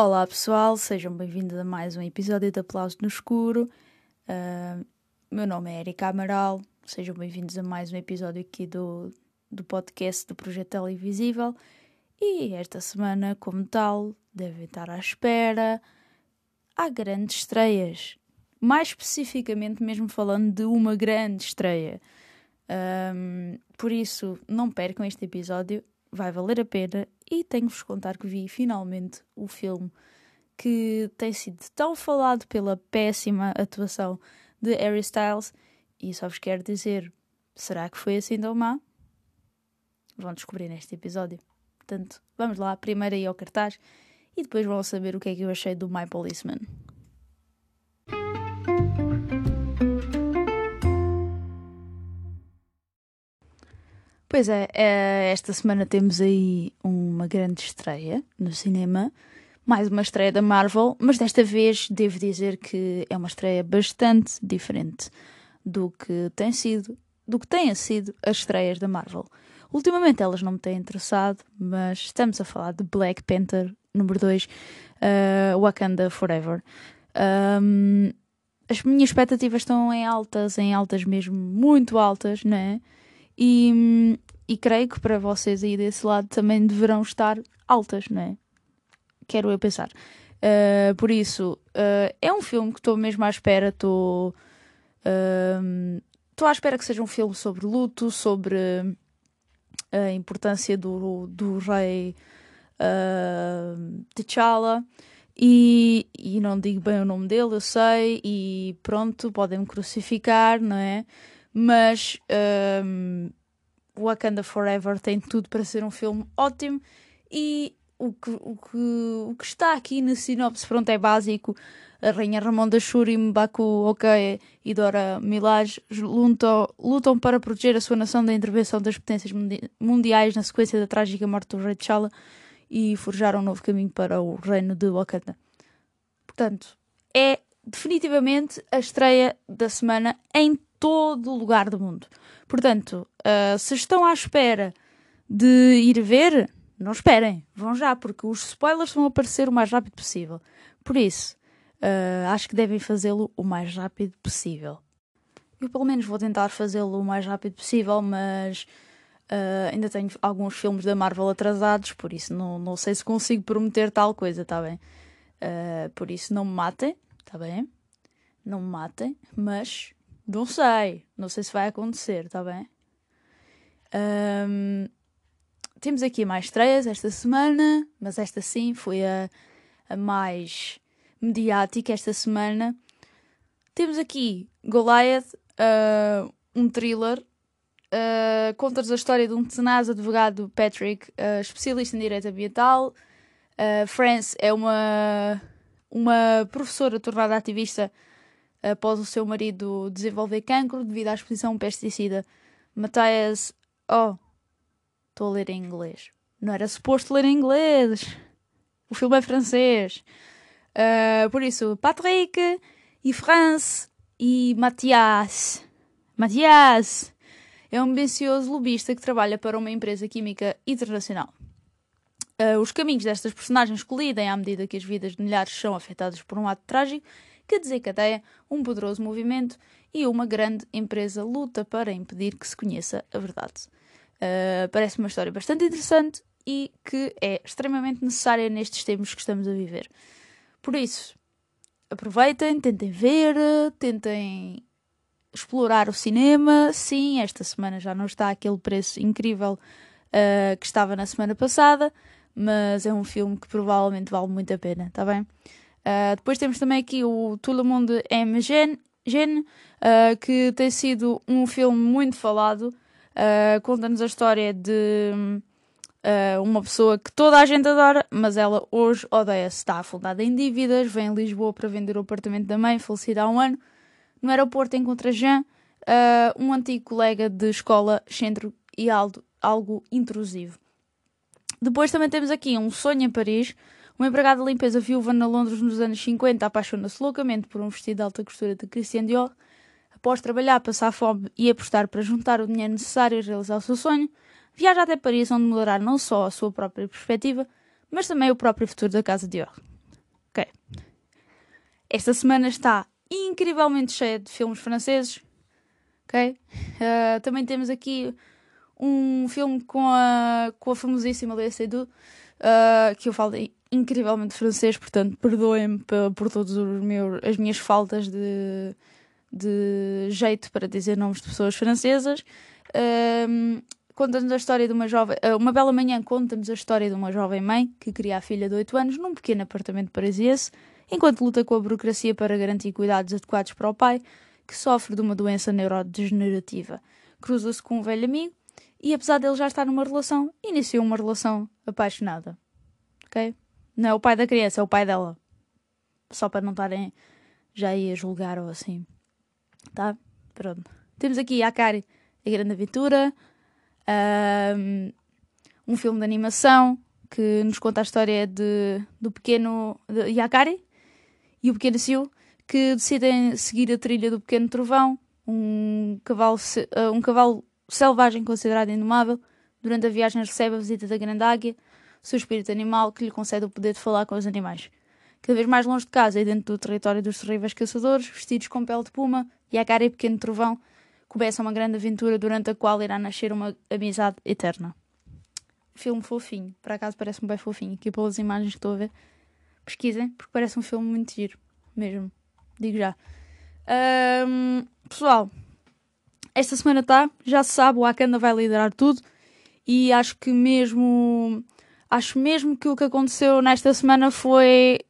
Olá pessoal, sejam bem-vindos a mais um episódio de Aplauso no Escuro. Uh, meu nome é Erika Amaral, sejam bem-vindos a mais um episódio aqui do, do podcast do Projeto Televisível. E esta semana, como tal, devem estar à espera. Há grandes estreias. Mais especificamente, mesmo falando de uma grande estreia. Um, por isso, não percam este episódio, vai valer a pena e tenho-vos contar que vi finalmente o filme que tem sido tão falado pela péssima atuação de Harry Styles e só vos quero dizer, será que foi assim tão má? Vão descobrir neste episódio. Portanto, vamos lá, primeiro aí ao cartaz e depois vão saber o que é que eu achei do My Policeman. Pois é, é, esta semana temos aí uma grande estreia no cinema, mais uma estreia da Marvel, mas desta vez devo dizer que é uma estreia bastante diferente do que tem sido, do que têm sido as estreias da Marvel. Ultimamente elas não me têm interessado, mas estamos a falar de Black Panther número 2, uh, Wakanda Forever. Um, as minhas expectativas estão em altas, em altas mesmo, muito altas, né? E, e creio que para vocês aí desse lado também deverão estar altas, não é? Quero eu pensar. Uh, por isso, uh, é um filme que estou mesmo à espera. Estou uh, à espera que seja um filme sobre luto, sobre a importância do, do rei uh, T'Challa. E, e não digo bem o nome dele, eu sei, e pronto, podem-me crucificar, não é? mas um, Wakanda Forever tem tudo para ser um filme ótimo e o que, o que, o que está aqui na sinopse pronto, é básico. A Rainha Ramonda Shuri, Mbaku Okoye e Dora Milaje lutam, lutam para proteger a sua nação da intervenção das potências mundiais na sequência da trágica morte do rei T'Challa e forjar um novo caminho para o reino de Wakanda. Portanto, é definitivamente a estreia da semana em todo lugar do mundo. Portanto, uh, se estão à espera de ir ver, não esperem, vão já, porque os spoilers vão aparecer o mais rápido possível. Por isso, uh, acho que devem fazê-lo o mais rápido possível. Eu, pelo menos, vou tentar fazê-lo o mais rápido possível, mas uh, ainda tenho alguns filmes da Marvel atrasados, por isso não, não sei se consigo prometer tal coisa, tá bem? por isso, não me matem, tá bem? Não me matem, mas não sei. Não sei se vai acontecer, está bem? Um, temos aqui mais estreias esta semana, mas esta sim foi a, a mais mediática esta semana. Temos aqui Goliath, uh, um thriller. Uh, Conta-nos a história de um tenaz advogado, Patrick, uh, especialista em direito ambiental. Uh, France é uma, uma professora tornada ativista após o seu marido desenvolver cancro devido à exposição a um pesticida. Matthias. Oh, estou a ler em inglês. Não era suposto ler em inglês. O filme é francês. Uh, por isso, Patrick e France e Mathias. Mathias é um ambicioso lobista que trabalha para uma empresa química internacional. Uh, os caminhos destas personagens colidem à medida que as vidas de milhares são afetadas por um ato trágico que desencadeia um poderoso movimento e uma grande empresa luta para impedir que se conheça a verdade. Uh, parece uma história bastante interessante e que é extremamente necessária nestes tempos que estamos a viver. Por isso, aproveitem, tentem ver, tentem explorar o cinema. Sim, esta semana já não está aquele preço incrível uh, que estava na semana passada, mas é um filme que provavelmente vale muito a pena, está bem? Uh, depois temos também aqui o Tout le monde aime uh, que tem sido um filme muito falado. Uh, Conta-nos a história de uma pessoa que toda a gente adora, mas ela hoje odeia-se. Está afundada em dívidas, vem a Lisboa para vender o apartamento da mãe, falecida há um ano. No aeroporto encontra Jean, um antigo colega de escola, centro e algo, algo intrusivo. Depois também temos aqui um sonho em Paris, Uma empregada de limpeza viúva na Londres nos anos 50 apaixona-se loucamente por um vestido de alta costura de Christian Dior. Após trabalhar, passar fome e apostar para juntar o dinheiro necessário a realizar o seu sonho, viaja até Paris, onde mudará não só a sua própria perspectiva, mas também o próprio futuro da casa Dior. Ok. Esta semana está incrivelmente cheia de filmes franceses. Ok? Uh, também temos aqui um filme com a, com a famosíssima Léa Seydoux, uh, que eu falo incrivelmente francês, portanto, perdoem-me por todas as minhas faltas de, de jeito para dizer nomes de pessoas francesas. Um, conta-nos a história de uma jovem. Uh, uma bela manhã conta-nos a história de uma jovem mãe que cria a filha de 8 anos num pequeno apartamento parisiense, enquanto luta com a burocracia para garantir cuidados adequados para o pai, que sofre de uma doença neurodegenerativa. Cruza-se com um velho amigo e, apesar dele já estar numa relação, iniciou uma relação apaixonada. Ok? Não é o pai da criança, é o pai dela. Só para não estarem já aí a julgar ou assim. Tá? Pronto. Temos aqui Akari, A Grande Aventura. Um, filme de animação que nos conta a história de, do pequeno de Yakari e o pequeno Siu que decidem seguir a trilha do pequeno trovão, um cavalo, ah, um cavalo selvagem considerado indomável. Durante a viagem recebe a visita da grande águia seu espírito animal que lhe concede o poder de falar com os animais. Cada vez mais longe de casa e dentro do território dos terríveis caçadores, vestidos com pele de puma a cara e pequeno trovão, começa uma grande aventura durante a qual irá nascer uma amizade eterna. Filme fofinho, por acaso parece-me bem fofinho, aqui pelas imagens que estou a ver. Pesquisem, porque parece um filme muito giro, mesmo. Digo já. Um, pessoal, esta semana está, já se sabe, o Akanda vai liderar tudo e acho que mesmo Acho mesmo que o que aconteceu nesta semana foi.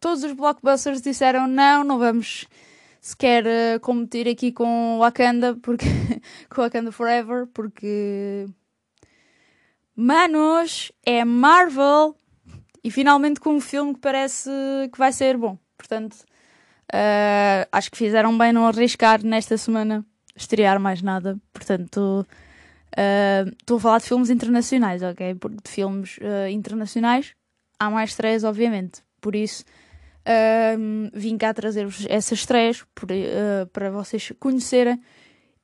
Todos os blockbusters disseram não, não vamos sequer uh, competir aqui com Wakanda, porque. com Wakanda Forever, porque. Manos, é Marvel! E finalmente com um filme que parece que vai ser bom. Portanto, uh, acho que fizeram bem não arriscar nesta semana estrear mais nada. Portanto, Estou uh, a falar de filmes internacionais, ok? Porque de filmes internacionais há mais três, obviamente. Por isso, uh, vim cá trazer-vos essas três por, ah, para vocês conhecerem.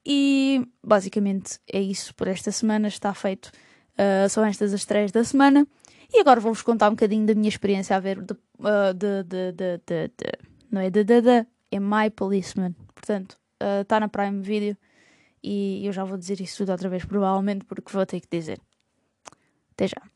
E basicamente é isso por esta semana. Está feito. são estas as três da semana. E agora vou-vos contar um bocadinho da minha experiência a ver de, de, de, de, de, de não é de, de, de, é My Policeman. Portanto, está na Prime Video e eu já vou dizer isso tudo outra vez, provavelmente, porque vou ter que dizer. Até já.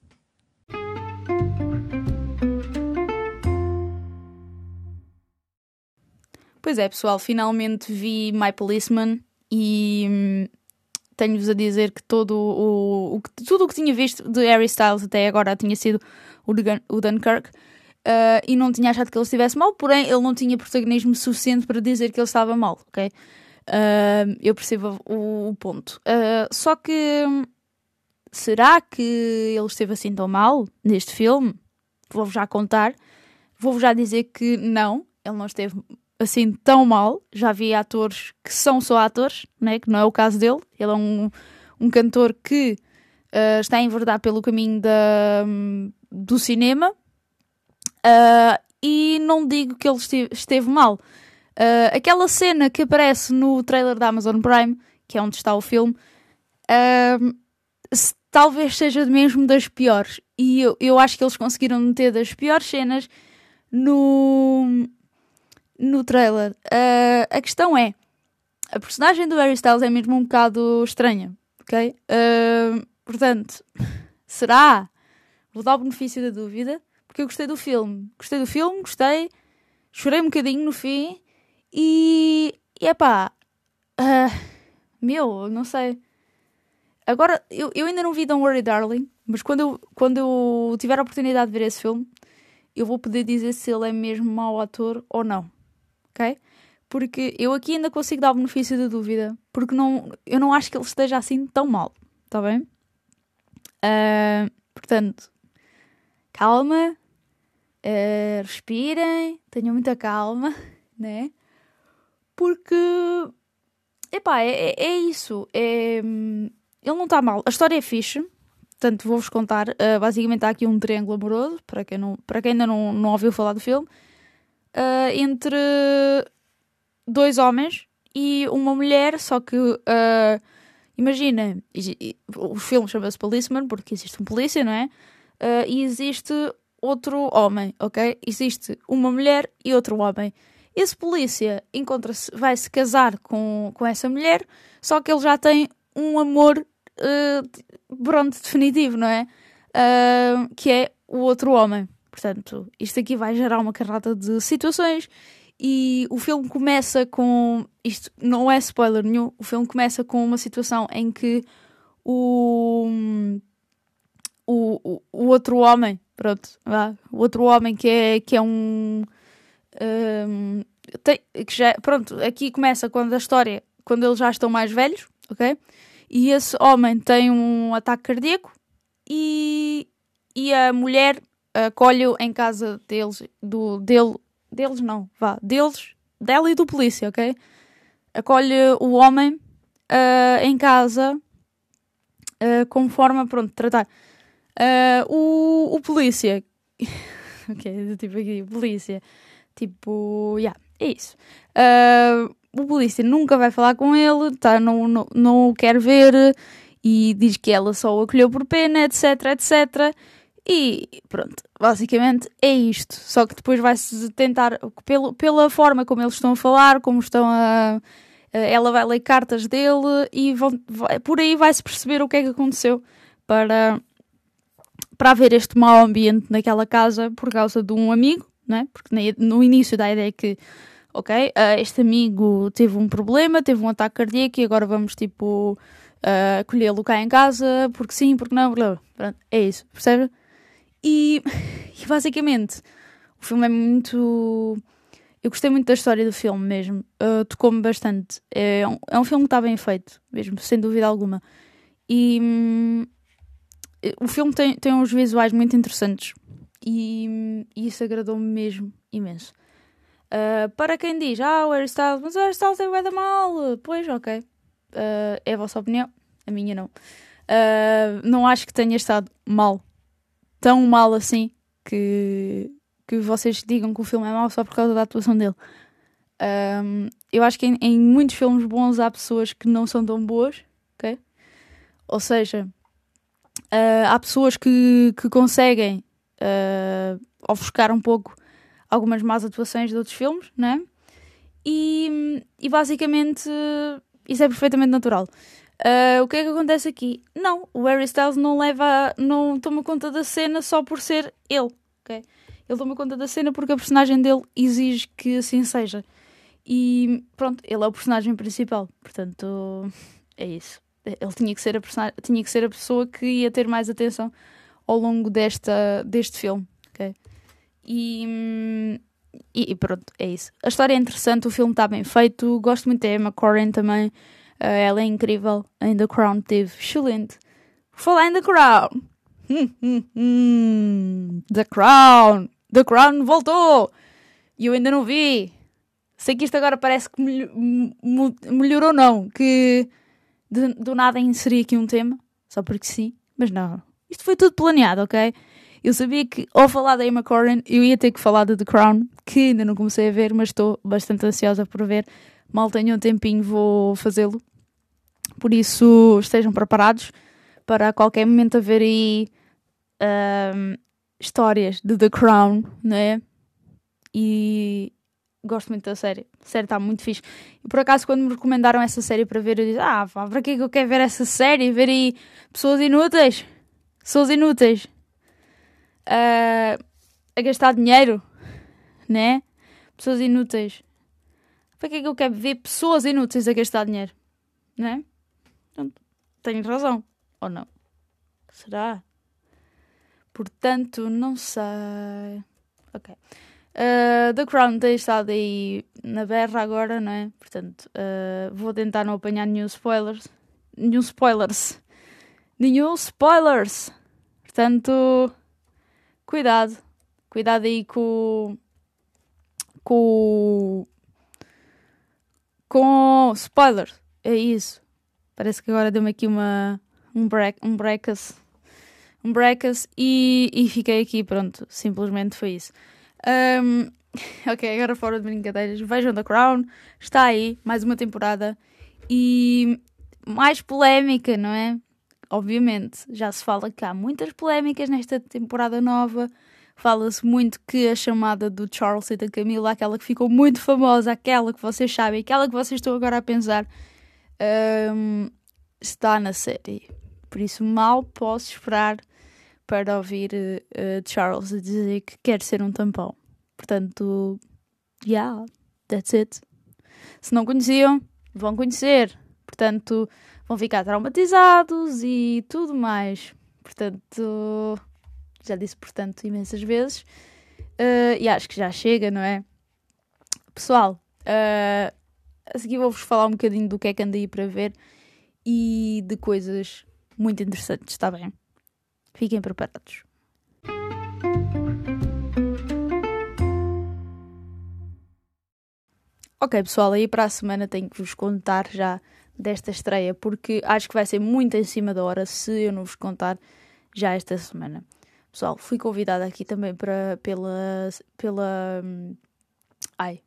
Pois é, pessoal, finalmente vi My Policeman e hum, tenho-vos a dizer que todo o, o, tudo o que tinha visto de Harry Styles até agora tinha sido o, o Dunkirk. Uh, e não tinha achado que ele estivesse mal, porém ele não tinha protagonismo suficiente para dizer que ele estava mal, ok? Uh, eu percebo o, o ponto. Uh, só que será que ele esteve assim tão mal neste filme? Vou-vos já contar. Vou-vos já dizer que não, ele não esteve assim tão mal. Já vi atores que são só atores, né? que não é o caso dele. Ele é um, um cantor que uh, está a enverdar pelo caminho da, do cinema. Uh, e não digo que ele esteve, esteve mal. Uh, aquela cena que aparece no trailer da Amazon Prime, que é onde está o filme, uh, talvez seja mesmo das piores. E eu, eu acho que eles conseguiram meter das piores cenas no, no trailer. Uh, a questão é: a personagem do Harry Styles é mesmo um bocado estranha, ok? portanto, será? Vou dar o benefício da dúvida, porque eu gostei do filme. Gostei do filme, gostei, chorei um bocadinho no fim e, e epá, uh, meu, não sei. Agora, eu, eu ainda não vi Don't Worry Darling, mas quando eu, quando eu tiver a oportunidade de ver esse filme, eu vou poder dizer se ele é mesmo mau ator ou não. Ok? Porque eu aqui ainda consigo dar o benefício da dúvida, porque não, eu não acho que ele esteja assim tão mal. Está bem? Uh, portanto, calma, uh, respirem, tenham muita calma, né? porque epá, é, é, é isso. É, ele não está mal. A história é fixe. portanto, vou-vos contar. Uh, basicamente, há aqui um triângulo amoroso, para quem, não, para quem ainda não, não ouviu falar do filme, uh, entre dois homens e uma mulher, só que. Uh, imagina, o filme chama-se Policeman, porque existe um polícia, não é? e existe outro homem, ok? Existe uma mulher e outro homem. Esse polícia encontra-se, vai se casar com, com essa mulher, só que ele já tem um amor uh, pronto, definitivo, não é? Uh, que é o outro homem. Portanto, isto aqui vai gerar uma carrada de situações e o filme começa com. Isto não é spoiler nenhum, o filme começa com uma situação em que o. O, o, outro homem, pronto, vá, o outro homem que é, que é um. um tem, que já, pronto, aqui começa quando a história, quando eles já estão mais velhos, ok? E esse homem tem um ataque cardíaco e, e a mulher acolhe-o em casa deles, do, dele, deles não, vá, deles, dela e do polícia, ok? Acolhe o homem uh, em casa uh, como forma, pronto, tratar. Uh, o, o polícia, ok, tipo aqui, polícia, tipo, yeah, é isso. Uh, o polícia nunca vai falar com ele, tá, não, não, não o quer ver e diz que ela só o acolheu por pena, etc, etc. E pronto, basicamente é isto. Só que depois vai-se tentar, pelo, pela forma como eles estão a falar, como estão a. Ela vai ler cartas dele e vão, vai, por aí vai-se perceber o que é que aconteceu para, para haver este mau ambiente naquela casa por causa de um amigo, né? porque no início da ideia é que ok, uh, este amigo teve um problema, teve um ataque cardíaco e agora vamos, tipo, uh, acolhê-lo cá em casa, porque sim, porque não, pronto, é isso, percebe? E, e, basicamente, o filme é muito... Eu gostei muito da história do filme mesmo, uh, tocou-me bastante. É um, é um filme que está bem feito, mesmo, sem dúvida alguma. E hum, o filme tem, tem uns visuais muito interessantes e, e isso agradou-me mesmo imenso. Uh, para quem diz, ah, o Harry mas o Harry Styles é da mal, pois, ok. Uh, é a vossa opinião, a minha não. Uh, não acho que tenha estado mal, tão mal assim, que, que vocês digam que o filme é mau só por causa da atuação dele. eu acho que em, em, muitos filmes bons há pessoas que não são tão boas, ok? Ou seja, há pessoas que, que conseguem ofuscar um pouco algumas más atuações de outros filmes, né? E, e basicamente isso é perfeitamente natural. Uh, o que é que acontece aqui? Não, o Harry Styles não leva, não toma conta da cena só por ser ele, ok? Ele toma conta da cena porque a personagem dele exige que assim seja. E pronto, ele é o personagem principal, portanto é isso. Ele tinha que ser a, tinha que ser a pessoa que ia ter mais atenção ao longo desta, deste filme, ok? E, e, pronto, é isso. A história é interessante, o filme está bem feito. Gosto muito da Emma Corrin também. Uh, ela é incrível. Em The Crown teve excelente. Falar em The Crown. The Crown. The Crown voltou. E eu ainda não vi. Sei que isto agora parece que melhorou, não. Que de, do nada inseri aqui um tema. Só porque sim. Mas não. Isto foi tudo planeado, ok? Eu sabia que, ao falar da Emma Corrin, eu ia ter que falar de The Crown, que ainda não comecei a ver, mas estou bastante ansiosa por ver. Mal tenho um tempinho, vou fazê-lo. Por isso, estejam preparados para qualquer momento haver aí um, histórias de The Crown, né? E gosto muito da série. A série está muito fixe. E por acaso, quando me recomendaram essa série para ver, eu disse: Ah, para que é que eu quero ver essa série? Ver aí pessoas inúteis? Pessoas inúteis a, a gastar dinheiro, né? Pessoas inúteis. Para que é que eu quero ver pessoas inúteis a gastar dinheiro? Né? tenho razão. Ou não? Será? Portanto, não sei. Ok. Uh, The Crown tem estado aí na berra agora, não é? Portanto, uh, vou tentar não apanhar nenhum spoilers. Nenhum spoilers. Nenhum spoilers. Portanto, cuidado. Cuidado aí com. Com. Com. Spoilers. É isso. Parece que agora deu-me aqui uma. Um break. Um breakas. um breakfast e, e fiquei aqui, pronto, simplesmente foi isso. Um, ok, agora fora de brincadeiras, vejam The Crown, está aí, mais uma temporada e mais polémica, não é? Obviamente, já se fala que há muitas polémicas nesta temporada nova. Fala-se muito que a chamada do Charles e da Camila, aquela que ficou muito famosa, aquela que vocês sabem, aquela que vocês estão agora a pensar, um, está na série. Por isso, mal posso esperar para ouvir uh, Charles dizer que quer ser um tampão. Portanto, yeah, that's it. Se não conheciam, vão conhecer. Portanto, vão ficar traumatizados e tudo mais. Portanto, já disse portanto imensas vezes. Uh, e acho que já chega, não é? Pessoal, uh, a seguir vou-vos falar um bocadinho do que é que andei para ver e de coisas muito interessantes, está bem? Fiquem preparados. Ok, pessoal, aí para a semana tenho que vos contar já desta estreia, porque acho que vai ser muito em cima da hora se eu não vos contar já esta semana. Pessoal, fui convidada aqui também para, pela, pela, hum, ai,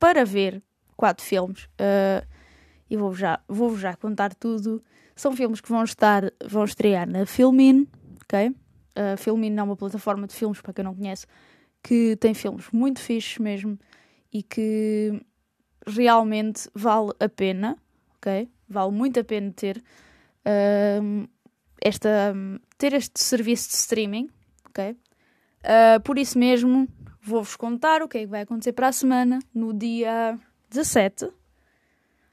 para ver quatro filmes uh, e vou já, vou já contar tudo. São filmes que vão estar, vão estrear na Filmin, ok? Uh, Filmin é uma plataforma de filmes, para quem não conhece, que tem filmes muito fixes mesmo e que realmente vale a pena, ok? Vale muito a pena ter uh, esta, ter este serviço de streaming, ok? Uh, por isso mesmo, vou-vos contar o que é que vai acontecer para a semana. No dia 17,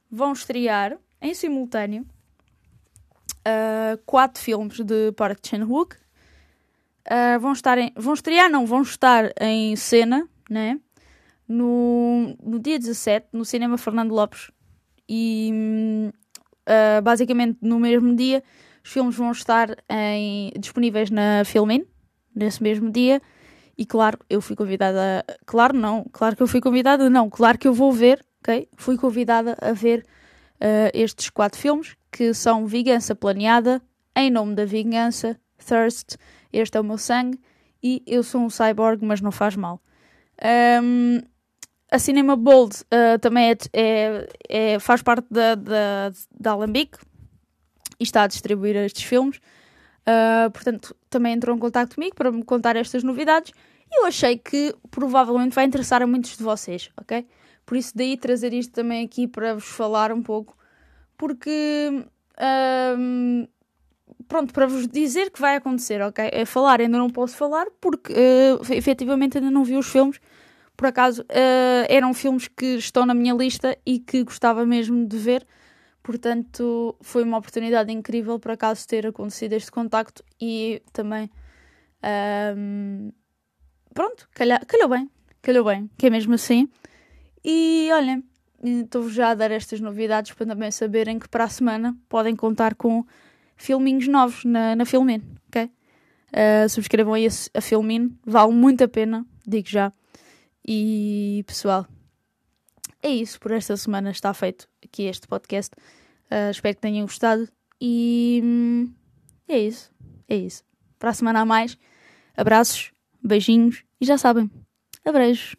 vão estrear em simultâneo uh, quatro filmes de Park Chan-wook. Uh, vão estar em, vão estrear, não, vão estar em cena, né? No, no dia 17, no Cinema Fernando Lopes. E uh, basicamente no mesmo dia, os filmes vão estar em, disponíveis na Filmin, nesse mesmo dia. E claro, eu fui convidada. Claro, não. Claro que eu fui convidada, não. Claro que eu vou ver, ok? Fui convidada a ver uh, estes quatro filmes, que são Vingança Planeada, Em Nome da Vingança, Thirst, Este é o Meu Sangue e Eu Sou um Cyborg, mas não faz mal. Um, a Cinema Bold uh, também é, é, é, faz parte da, da, da Alambic e está a distribuir estes filmes. Uh, portanto, também entrou em contato comigo para me contar estas novidades e eu achei que provavelmente vai interessar a muitos de vocês, ok? Por isso, daí trazer isto também aqui para vos falar um pouco, porque. Pronto, para vos dizer que vai acontecer, ok? É falar, ainda não posso falar porque uh, efetivamente ainda não vi os filmes por acaso, uh, eram filmes que estão na minha lista e que gostava mesmo de ver. Portanto, foi uma oportunidade incrível por acaso ter acontecido este contacto e também. Um, pronto, calha, calhou bem, calhou bem, que é mesmo assim. E olhem, estou-vos já a dar estas novidades para também saberem que para a semana podem contar com filminhos novos na, na Filmin, ok? Uh, subscrevam aí a, a Filmin, vale muito a pena, digo já. E pessoal, é isso. Por esta semana está feito aqui este podcast. Uh, espero que tenham gostado. E hum, é isso. É isso. Para a semana a mais. Abraços, beijinhos e já sabem. Abreijos.